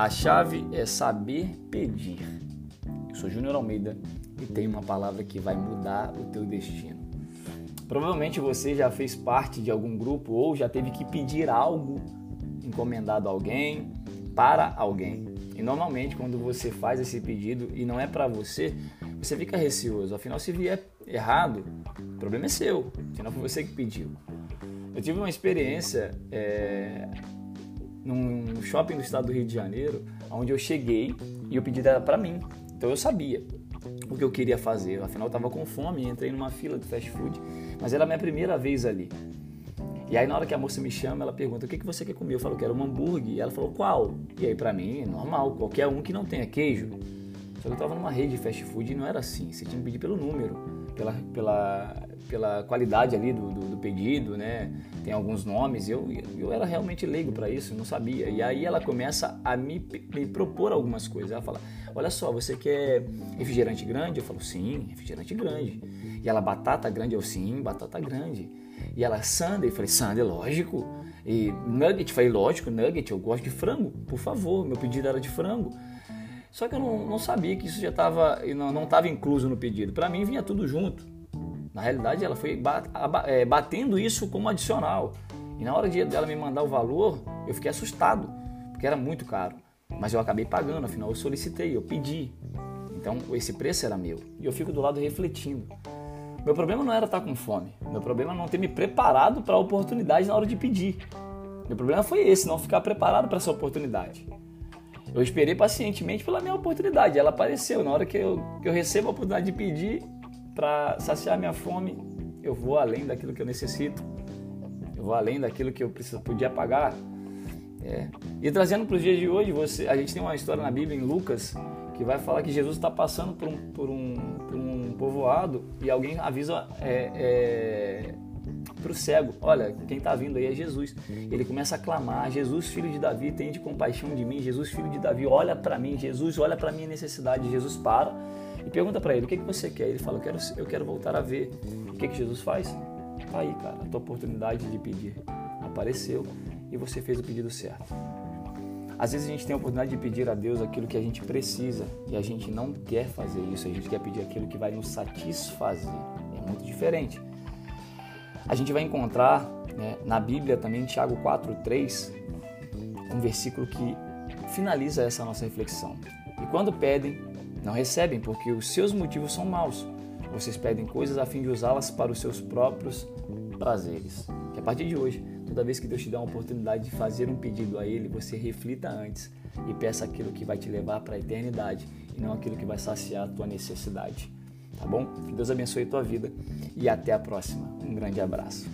A chave é saber pedir. Eu sou Júnior Almeida e tenho uma palavra que vai mudar o teu destino. Provavelmente você já fez parte de algum grupo ou já teve que pedir algo encomendado a alguém para alguém. E normalmente quando você faz esse pedido e não é para você, você fica receoso. Afinal, se vier errado, o problema é seu. Afinal, foi você que pediu. Eu tive uma experiência é, num shopping do estado do Rio de Janeiro, onde eu cheguei e o pedido era para mim. Então eu sabia o que eu queria fazer. Afinal, eu estava com fome, entrei numa fila de fast food, mas era a minha primeira vez ali. E aí na hora que a moça me chama, ela pergunta: "O que que você quer comer?" Eu falo: "Quero um hambúrguer". E ela falou: "Qual?". E aí para mim, normal, qualquer um que não tenha queijo. Só que eu estava numa rede de fast food e não era assim. Você tinha que pedir pelo número, pela, pela, pela qualidade ali do, do, do pedido, né? Tem alguns nomes. Eu, eu era realmente leigo para isso, não sabia. E aí ela começa a me, me propor algumas coisas. Ela fala: Olha só, você quer refrigerante grande? Eu falo: Sim, refrigerante grande. E ela: Batata grande? Eu: Sim, batata grande. E ela: Sunday? Eu falei: Sunday, lógico. E nugget? Eu falei: Lógico, nugget. Eu gosto de frango, por favor. Meu pedido era de frango. Só que eu não, não sabia que isso já estava não estava incluso no pedido. Para mim vinha tudo junto. Na realidade, ela foi é, batendo isso como adicional. E na hora de ela me mandar o valor, eu fiquei assustado, porque era muito caro. Mas eu acabei pagando, afinal eu solicitei, eu pedi. Então esse preço era meu. E eu fico do lado refletindo. Meu problema não era estar com fome. Meu problema é não ter me preparado para a oportunidade na hora de pedir. Meu problema foi esse, não ficar preparado para essa oportunidade. Eu esperei pacientemente pela minha oportunidade. Ela apareceu. Na hora que eu, que eu recebo a oportunidade de pedir para saciar minha fome, eu vou além daquilo que eu necessito. Eu vou além daquilo que eu preciso, podia pagar. É. E trazendo para os dias de hoje, você, a gente tem uma história na Bíblia, em Lucas, que vai falar que Jesus está passando por um, por, um, por um povoado e alguém avisa é, é, para o cego: Olha, quem está vindo aí é Jesus. Ele começa a clamar: Jesus, filho de Davi, tem de compaixão de mim. Jesus, filho de Davi, olha para mim. Jesus, olha para minha necessidade. Jesus para e pergunta para ele: O que, que você quer? Ele fala: Eu quero, eu quero voltar a ver. O que, que Jesus faz? Tá aí, cara, a tua oportunidade de pedir apareceu e você fez o pedido certo. Às vezes a gente tem a oportunidade de pedir a Deus aquilo que a gente precisa e a gente não quer fazer isso, a gente quer pedir aquilo que vai nos satisfazer. É muito diferente. A gente vai encontrar né, na Bíblia também, Tiago 4,3, um versículo que finaliza essa nossa reflexão. E quando pedem, não recebem, porque os seus motivos são maus. Vocês pedem coisas a fim de usá-las para os seus próprios prazeres. Que a partir de hoje, toda vez que Deus te dá uma oportunidade de fazer um pedido a Ele, você reflita antes e peça aquilo que vai te levar para a eternidade e não aquilo que vai saciar a tua necessidade tá bom? Que Deus abençoe a tua vida e até a próxima. Um grande abraço.